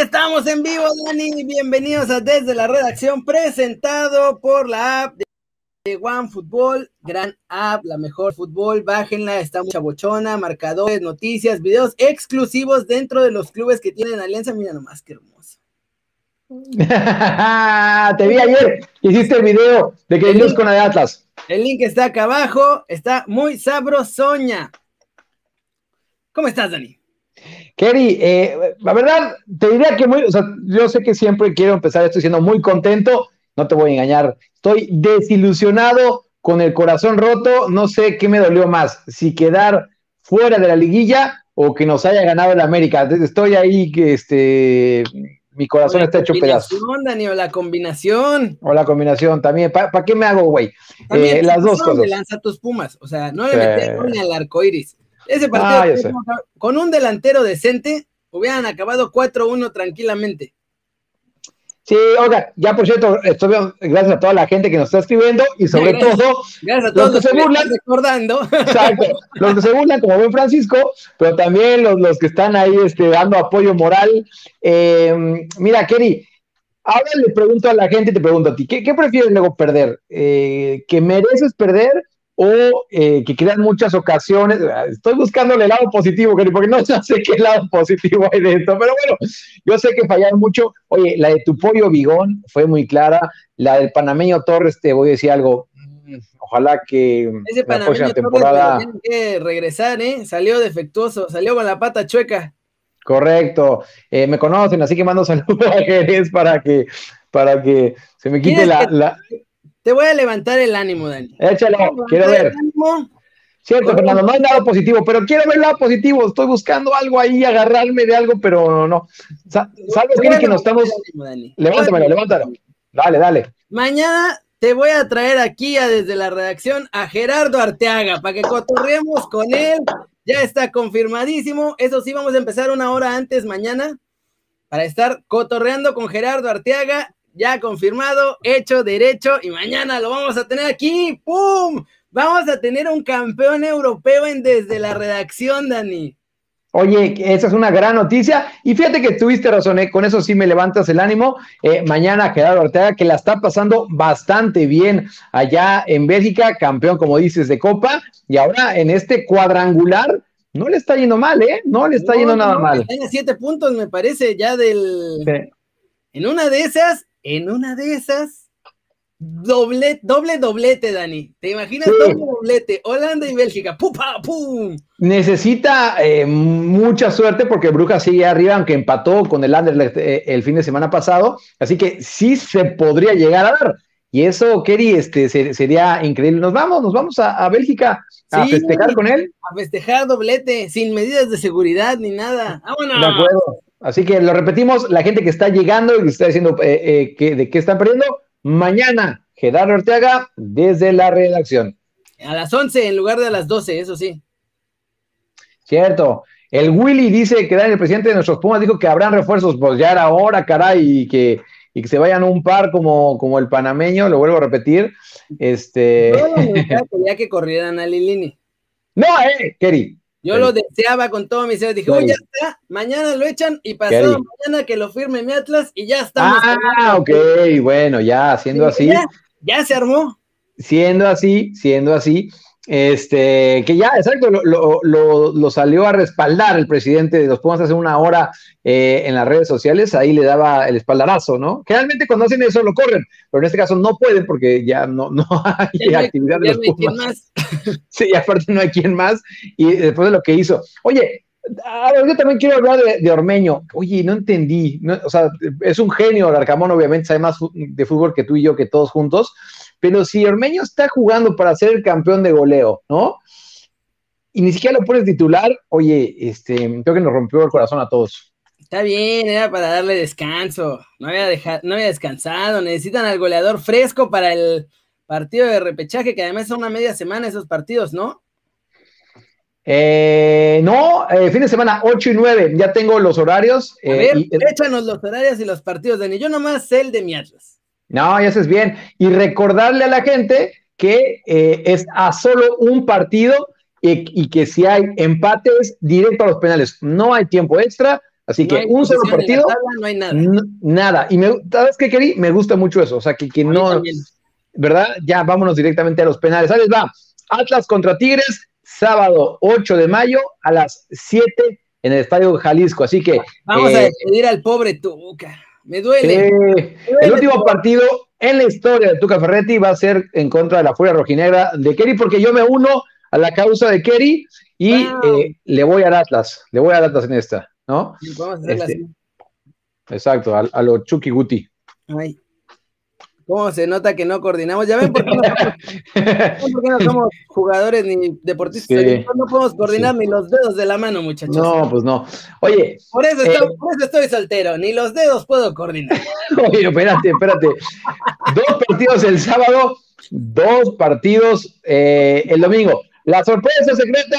Estamos en vivo, Dani. Bienvenidos a Desde la Redacción, presentado por la app de One Football. Gran app, la mejor fútbol. Bájenla, está mucha bochona, marcadores, noticias, videos exclusivos dentro de los clubes que tienen alianza. Mira nomás, qué hermoso. Te vi ayer, hiciste el video de que luz con la de Atlas. El link está acá abajo, está muy sabrosoña. ¿Cómo estás, Dani? Kerry, eh, la verdad, te diría que muy, o sea, yo sé que siempre quiero empezar, estoy siendo muy contento, no te voy a engañar, estoy desilusionado, con el corazón roto, no sé qué me dolió más, si quedar fuera de la liguilla o que nos haya ganado el América. Estoy ahí que este mi corazón está hecho pedazos. Dani, o la combinación. O la combinación también. ¿Para qué me hago, güey? Eh, las dos cosas. lanza tus pumas. O sea, no le metieron ni al arco iris. Ese partido, ah, con un delantero decente, hubieran acabado 4-1 tranquilamente. Sí, oiga, ya por cierto, estoy, gracias a toda la gente que nos está escribiendo y sobre todo gracias a todos los que, se burlan, recordando. Exacto, los que se burlan como buen Francisco, pero también los, los que están ahí este, dando apoyo moral. Eh, mira, Kerry, ahora le pregunto a la gente y te pregunto a ti, ¿qué, qué prefieres luego perder? Eh, ¿Que mereces perder o eh, que quedan muchas ocasiones. Estoy buscando el lado positivo, porque no sé qué lado positivo hay de esto, pero bueno, yo sé que fallaron mucho. Oye, la de tu pollo bigón fue muy clara, la del panameño Torres, te voy a decir algo. Mm, ojalá que Ese la próxima temporada. Tiene que regresar, ¿eh? Salió defectuoso, salió con la pata chueca. Correcto, eh, me conocen, así que mando saludos a Jerez para que, para que se me quite la, te voy a levantar el ánimo, Dani. Échalo, quiero ver. Cierto, Fernando, no hay nada positivo, pero quiero ver lado positivo. Estoy buscando algo ahí, agarrarme de algo, pero no. ¿Sabes qué? Que nos estamos. Levántamelo, levántalo. Dale, dale. Mañana te voy a traer aquí a, desde la redacción a Gerardo Arteaga para que cotorremos con él. Ya está confirmadísimo. Eso sí, vamos a empezar una hora antes mañana para estar cotorreando con Gerardo Arteaga ya confirmado, hecho, derecho, y mañana lo vamos a tener aquí, ¡pum! Vamos a tener un campeón europeo en desde la redacción, Dani. Oye, esa es una gran noticia. Y fíjate que tuviste razón, ¿eh? con eso sí me levantas el ánimo. Eh, mañana Gerardo Ortega, que la está pasando bastante bien allá en Bélgica, campeón, como dices, de Copa. Y ahora en este cuadrangular, no le está yendo mal, ¿eh? No le está yendo nada mal. Tiene siete puntos, me parece, ya del. En una de esas, en una de esas, doble, doble doblete, Dani. ¿Te imaginas doble doblete? Holanda y Bélgica. ¡Pum, pum! Necesita eh, mucha suerte porque Bruja sigue arriba, aunque empató con el Anderlecht eh, el fin de semana pasado. Así que sí se podría llegar a dar. Y eso, Kerry, este, sería increíble. Nos vamos, nos vamos a, Bélgica a festejar con él. A festejar doblete, sin medidas de seguridad ni nada. ¡Vámonos! De acuerdo. Así que lo repetimos, la gente que está llegando y que está diciendo eh, eh, que, de qué están perdiendo, mañana, Gerardo Ortega desde la redacción. A las 11 en lugar de a las 12, eso sí. Cierto. El Willy dice que el presidente de nuestros Pumas dijo que habrán refuerzos, pues ya era hora, caray, y que, y que se vayan un par como, como el panameño, lo vuelvo a repetir. Este... ya que corrieran a Lilini. No, eh, Kerry, yo lo deseaba con todo mi ser. Dije, oh, ya está, mañana lo echan y pasado mañana que lo firme mi Atlas y ya estamos. Ah, ok, bueno, ya, siendo así. ya se armó. Siendo así, siendo así, este, que ya, exacto, lo, salió a respaldar el presidente de los Pumas hace una hora eh, en las redes sociales, ahí le daba el espaldarazo, ¿no? Generalmente cuando hacen eso lo corren, pero en este caso no pueden porque ya no, no hay actividad de los Pumas. Más. sí, aparte no hay quien más, y después de lo que hizo. Oye, yo también quiero hablar de, Ormeño. Oye, no entendí, o sea, es un genio, el Arcamón obviamente sabe más de fútbol que tú y yo, que todos juntos, pero si Ormeño está jugando para ser el campeón de goleo, ¿no? Y ni siquiera lo pones titular, oye, este, creo que nos rompió el corazón a todos. Está bien, era para darle descanso. No había, dejado, no había descansado. Necesitan al goleador fresco para el partido de repechaje, que además son una media semana esos partidos, ¿no? Eh, no, eh, fin de semana 8 y 9, ya tengo los horarios. A ver, eh, échanos los horarios y los partidos, Dani. Yo nomás sé el de mi Atlas. No, ya haces bien. Y recordarle a la gente que eh, es a solo un partido y, que si hay empates directo a los penales, no hay tiempo extra, Así que un solo partido, no hay nada. nada. Y me, ¿sabes qué, Keri? Me gusta mucho eso. O sea, que, que no, ¿verdad? Ya vámonos directamente a los penales. ¿Sabes? Va. Atlas contra Tigres, sábado 8 de mayo a las 7 en el Estadio Jalisco. Así que. Vamos a eh, despedir al pobre Tuca. Me duele. el último partido en la historia de Tuca Ferretti va a ser en contra de la Furia Rojinegra de Kerry, porque yo me uno a la causa de Kerry y eh, le voy a Atlas. Le voy a Atlas en esta, ¿no? Este, exacto, a, a lo Chucky Guti. Ay. ¿Cómo se nota que no coordinamos? Ya ven por qué no somos, jugadores ni deportistas. No podemos coordinar ni los dedos de la mano, muchachos. No, pues no. Oye. Por eso, estoy, eh, por eso estoy soltero, ni los dedos puedo coordinar. Oye, espérate, espérate. dos partidos el sábado, dos partidos eh, el domingo. La sorpresa secreta,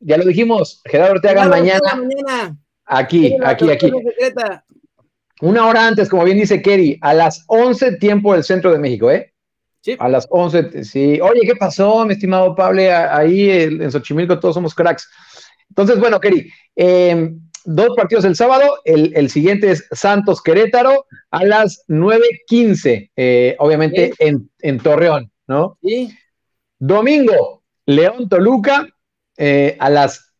ya lo dijimos, Gerardo Ortega mañana. mañana. Aquí, aquí, aquí. Secreta. Una hora antes, como bien dice Kerry, a las 11 tiempo del centro de México, ¿eh? Sí. A las 11, sí. Oye, ¿qué pasó, mi estimado Pablo? Ahí en Xochimilco todos somos cracks. Entonces, bueno, Kerry, em, dos partidos el sábado. El, siguiente es Santos Querétaro a las 9.15, eh, obviamente en, en, Torreón, ¿no? Sí. Domingo, León Toluca eh, a las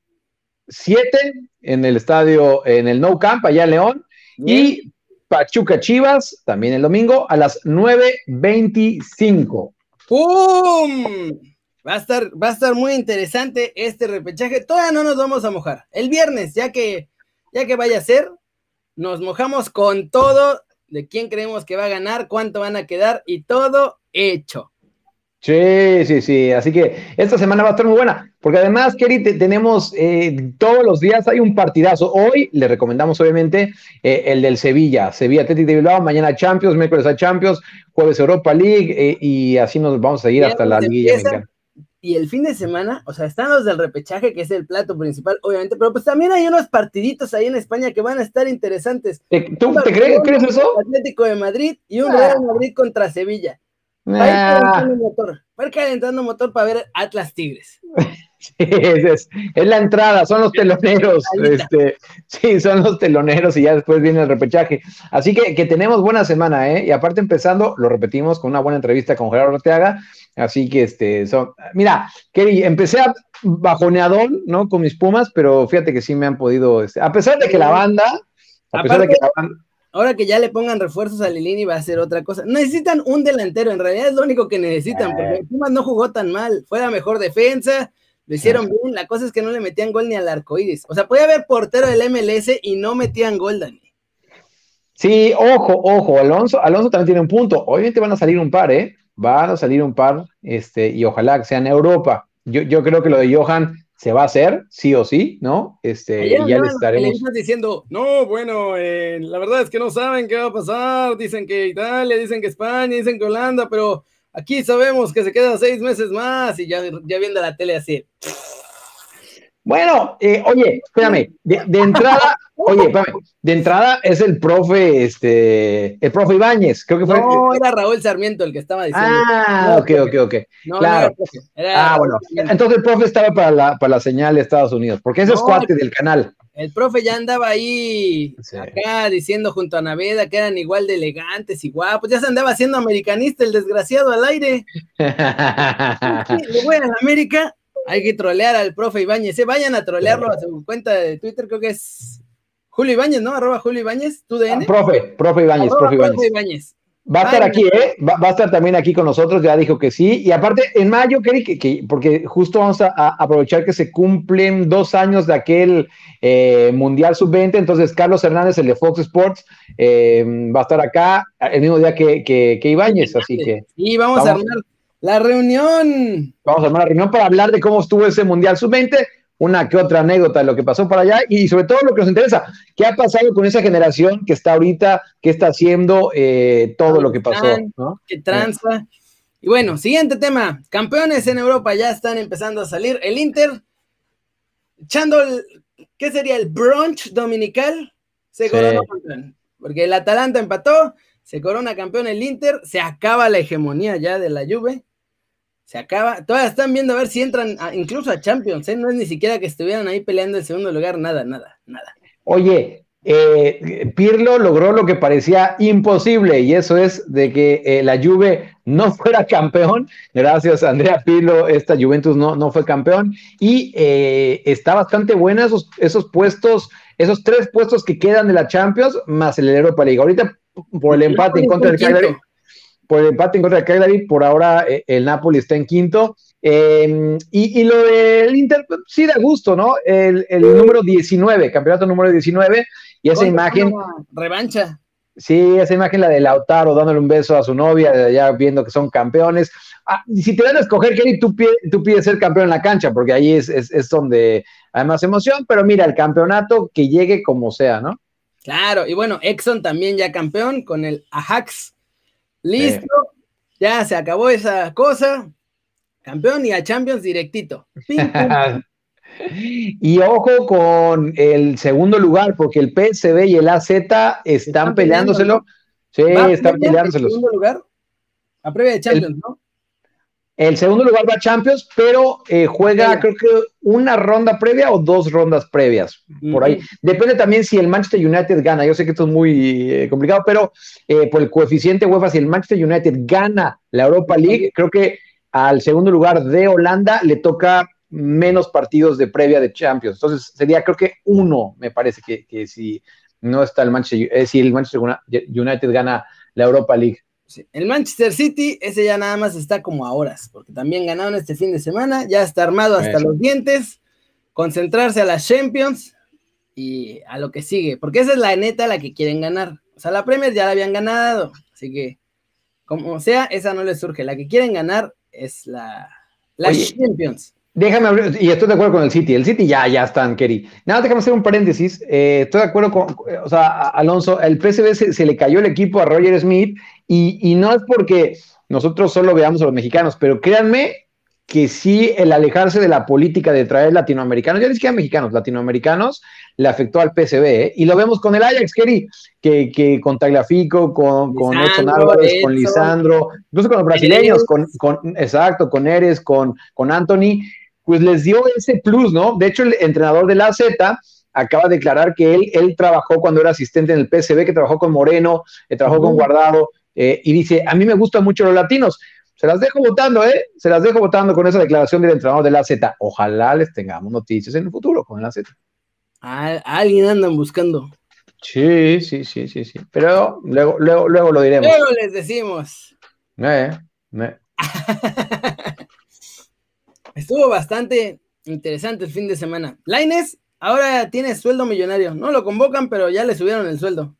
7 en el estadio, en el No Camp, allá en León. Y Pachuca Chivas, también el domingo, a las 9.25. ¡Pum! Va a, estar, va a estar muy interesante este repechaje. Todavía no nos vamos a mojar. El viernes, ya que, ya que vaya a ser, nos mojamos con todo de quién creemos que va a ganar, cuánto van a quedar y todo hecho. Sí, sí, sí. Así que esta semana va a estar muy buena, porque además, Kerry, tenemos eh, todos los días hay un partidazo. Hoy le recomendamos, obviamente, eh, el del Sevilla, Sevilla Atlético de Bilbao, mañana Champions, miércoles a Champions, jueves Europa League, eh, y así nos vamos a ir hasta la Liguilla Y el fin de semana, o sea, están los del repechaje, que es el plato principal, obviamente, pero pues también hay unos partiditos ahí en España que van a estar interesantes. ¿Tú te crees, crees eso? Atlético de Madrid y un ah. Real Madrid contra Sevilla. Va a motor. calentando motor para ver Atlas Tigres. Sí, es, la entrada, son los teloneros. Este, sí, son los teloneros y ya después viene el repechaje. Así que, que tenemos buena semana, ¿eh? Y aparte empezando, lo repetimos con una buena entrevista con Gerardo Orteaga. Así que, este, son, mira, Kerry, empecé a bajoneador, ¿no? Con mis pumas, pero fíjate que sí me han podido, este, a pesar de que la banda, a pesar de que la banda, Ahora que ya le pongan refuerzos a Lilini va a ser otra cosa. Necesitan un delantero, en realidad es lo único que necesitan, porque Pumas no jugó tan mal, fue la mejor defensa, lo hicieron bien, la cosa es que no le metían gol ni al arcoíris. O sea, puede haber portero del MLS y no metían gol, Dani. Sí, ojo, ojo, Alonso, Alonso también tiene un punto. Obviamente van a salir un par, ¿eh? Van a salir un par, este, y ojalá que sea en Europa. Yo, yo creo que lo de Johan se va a hacer, sí o sí, ¿no? Este, ya le estaremos. diciendo, no, bueno, eh, la verdad es que no saben qué va a pasar, dicen que Italia, dicen que España, dicen que Holanda, pero aquí sabemos que se quedan seis meses más y ya, ya viendo la tele así. Bueno, eh, oye, espérame, de, entrada, oye, espérame, de entrada es el profe, este, el profe Ibáñez, creo que fue. No, era Raúl Sarmiento el que estaba diciendo. Ah, ok, ok, ok. claro. ah, bueno, entonces el profe estaba para la, para la señal de Estados Unidos, porque ese es cuate del canal. El profe ya andaba ahí, acá, diciendo junto a Naveda que eran igual de elegantes y guapos, ya se andaba haciendo americanista el desgraciado al aire. Le voy a la América hay que trolear al profe Ibáñez. ¿eh? Vayan a trolearlo a su cuenta de Twitter, creo que es Julio Ibáñez, ¿no? Arroba Julio Ibáñez, tú de ah, profe, profe Ibáñez, profe Ibáñez. Va a estar aquí, ¿eh? Va, a estar también aquí con nosotros, ya dijo que sí. Y aparte, en mayo, que, que porque justo vamos a, aprovechar que se cumplen dos años de aquel eh, Mundial Sub-20, entonces Carlos Hernández, el de Fox Sports, eh, va a estar acá el mismo día que, que, Ibáñez, así que... Y vamos, a armar la reunión. Vamos a armar la reunión para hablar de cómo estuvo ese Mundial Sub-20, una que otra anécdota de lo que pasó para allá y sobre todo lo que nos interesa, qué ha pasado con esa generación que está ahorita, qué está haciendo eh, todo lo que pasó. Qué tranza. Y bueno, siguiente tema. Campeones en Europa ya están empezando a salir. El Inter, echando el, ¿qué sería? El brunch dominical, se coronó campeón. Porque el Atalanta empató, se corona campeón el Inter, se acaba la hegemonía ya de la Juve se acaba. Todavía están viendo a ver si entran incluso a Champions, ¿eh? No es ni siquiera que estuvieran ahí peleando el segundo lugar, nada, nada, nada. Oye, eh, Pirlo logró lo que parecía imposible y eso es de que eh, la Juve no fuera campeón. Gracias Andrea Pirlo, esta Juventus no, no fue campeón y eh, está bastante buena esos, esos puestos, esos tres puestos que quedan de la Champions más el Europa League. Ahorita por el empate en contra del Cagliari, por el empate en contra del Cagliari, por ahora el Napoli está en quinto. Em, y, lo del Inter, sí da gusto, ¿no? El, el número 19, campeonato número 19, y esa imagen. Revancha. Sí, esa imagen, la de Lautaro dándole un beso a su novia, ya viendo que son campeones. Ah, si te dan a escoger, Kelly, tú, tú pides ser campeón en la cancha, porque ahí es, es, donde hay más emoción, pero mira, el campeonato que llegue como sea, ¿no? Claro, y bueno, Exxon también ya campeón con el Ajax. Listo, ya se acabó esa cosa. Campeón y a Champions directito. Y ojo con el segundo lugar, porque el PSV y el AZ están, peleándoselo. Sí, están peleándoselo. ¿El segundo lugar? A previa de Champions, ¿no? El segundo lugar va a Champions, pero eh, juega, creo que una ronda previa o dos rondas previas, por ahí. Depende también si el Manchester United gana. Yo sé que esto es muy eh, complicado, pero eh, por el coeficiente UEFA, si el Manchester United gana la Europa League, creo que al segundo lugar de Holanda le toca menos partidos de previa de Champions. Entonces sería creo que uno, me parece que, si no está el Manchester, eh, si el Manchester United gana la Europa League. El Manchester City, ese ya nada más está como a horas, porque también ganaron este fin de semana, ya está armado hasta los dientes, concentrarse a las Champions y a lo que sigue, porque esa es la neta la que quieren ganar. O sea, la Premier ya la habían ganado, así que como sea, esa no les surge. La que quieren ganar es la, la Champions. Déjame abrir, y estoy de acuerdo con el City. El City ya, ya están, Kerry. Nada, déjame hacer un paréntesis. Eh, estoy de acuerdo con, o sea, Alonso, el PSV se, le cayó el equipo a Roger Smith y, y, no es porque nosotros solo veamos a los mexicanos, pero créanme que sí el alejarse de la política de traer latinoamericanos, ya ni siquiera mexicanos, latinoamericanos, le afectó al PSV, ¿eh? y lo vemos con el Ajax, Kerry, que, que con Tagliafico, con, con Edson Álvarez, con Lisandro, incluso con los brasileños, con, con, exacto, con Eres, con, con Anthony, pues les dio ese plus, ¿no? De hecho, el entrenador de la Z acaba de declarar que él, él trabajó cuando era asistente en el PSV, que trabajó con Moreno, que trabajó con Guardado, eh, y dice, a mí me gustan mucho los latinos. Se las dejo votando, ¿eh? Se las dejo votando con esa declaración del entrenador de la Z. Ojalá les tengamos noticias en el futuro con la Z. alguien andan buscando. Sí, sí, sí, sí, sí. Pero luego, luego, luego lo diremos. Luego les decimos. Eh, eh. Estuvo bastante interesante el fin de semana. Laines ahora tiene sueldo millonario. No lo convocan, pero ya le subieron el sueldo.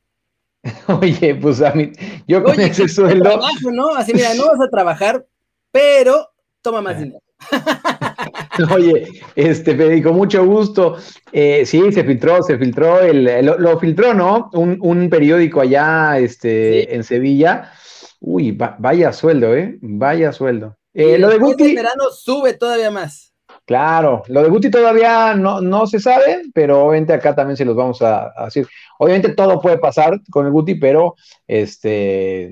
Oye, pues a mí, yo con ese sueldo. ¿no? Así, mira, no vas a trabajar, pero toma más dinero. Oye, este, con mucho gusto. Eh, sí, se filtró, se filtró, el, lo, filtró, ¿no? Un, periódico allá este, en Sevilla. Uy, vaya sueldo, ¿eh? Vaya sueldo. Eh, lo de Guti. verano sube todavía más. Claro, lo de Guti todavía no, no se sabe, pero obviamente acá también se los vamos a, decir. Obviamente todo puede pasar con el Guti, pero este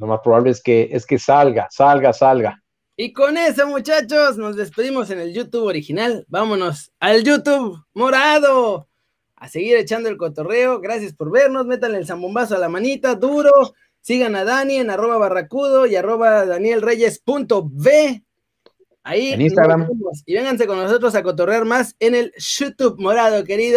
lo más probable es que, es que salga, salga, salga. Y con eso, muchachos, nos despedimos en el YouTube original. Vámonos al YouTube morado. A seguir echando el cotorreo. Gracias por vernos. Métanle el zambombazo a la manita, duro. Sigan a Dani en arroba barracudo y arroba danielreyes.v. Ahí en Instagram. Y vénganse con nosotros a cotorrear más en el YouTube morado, querido.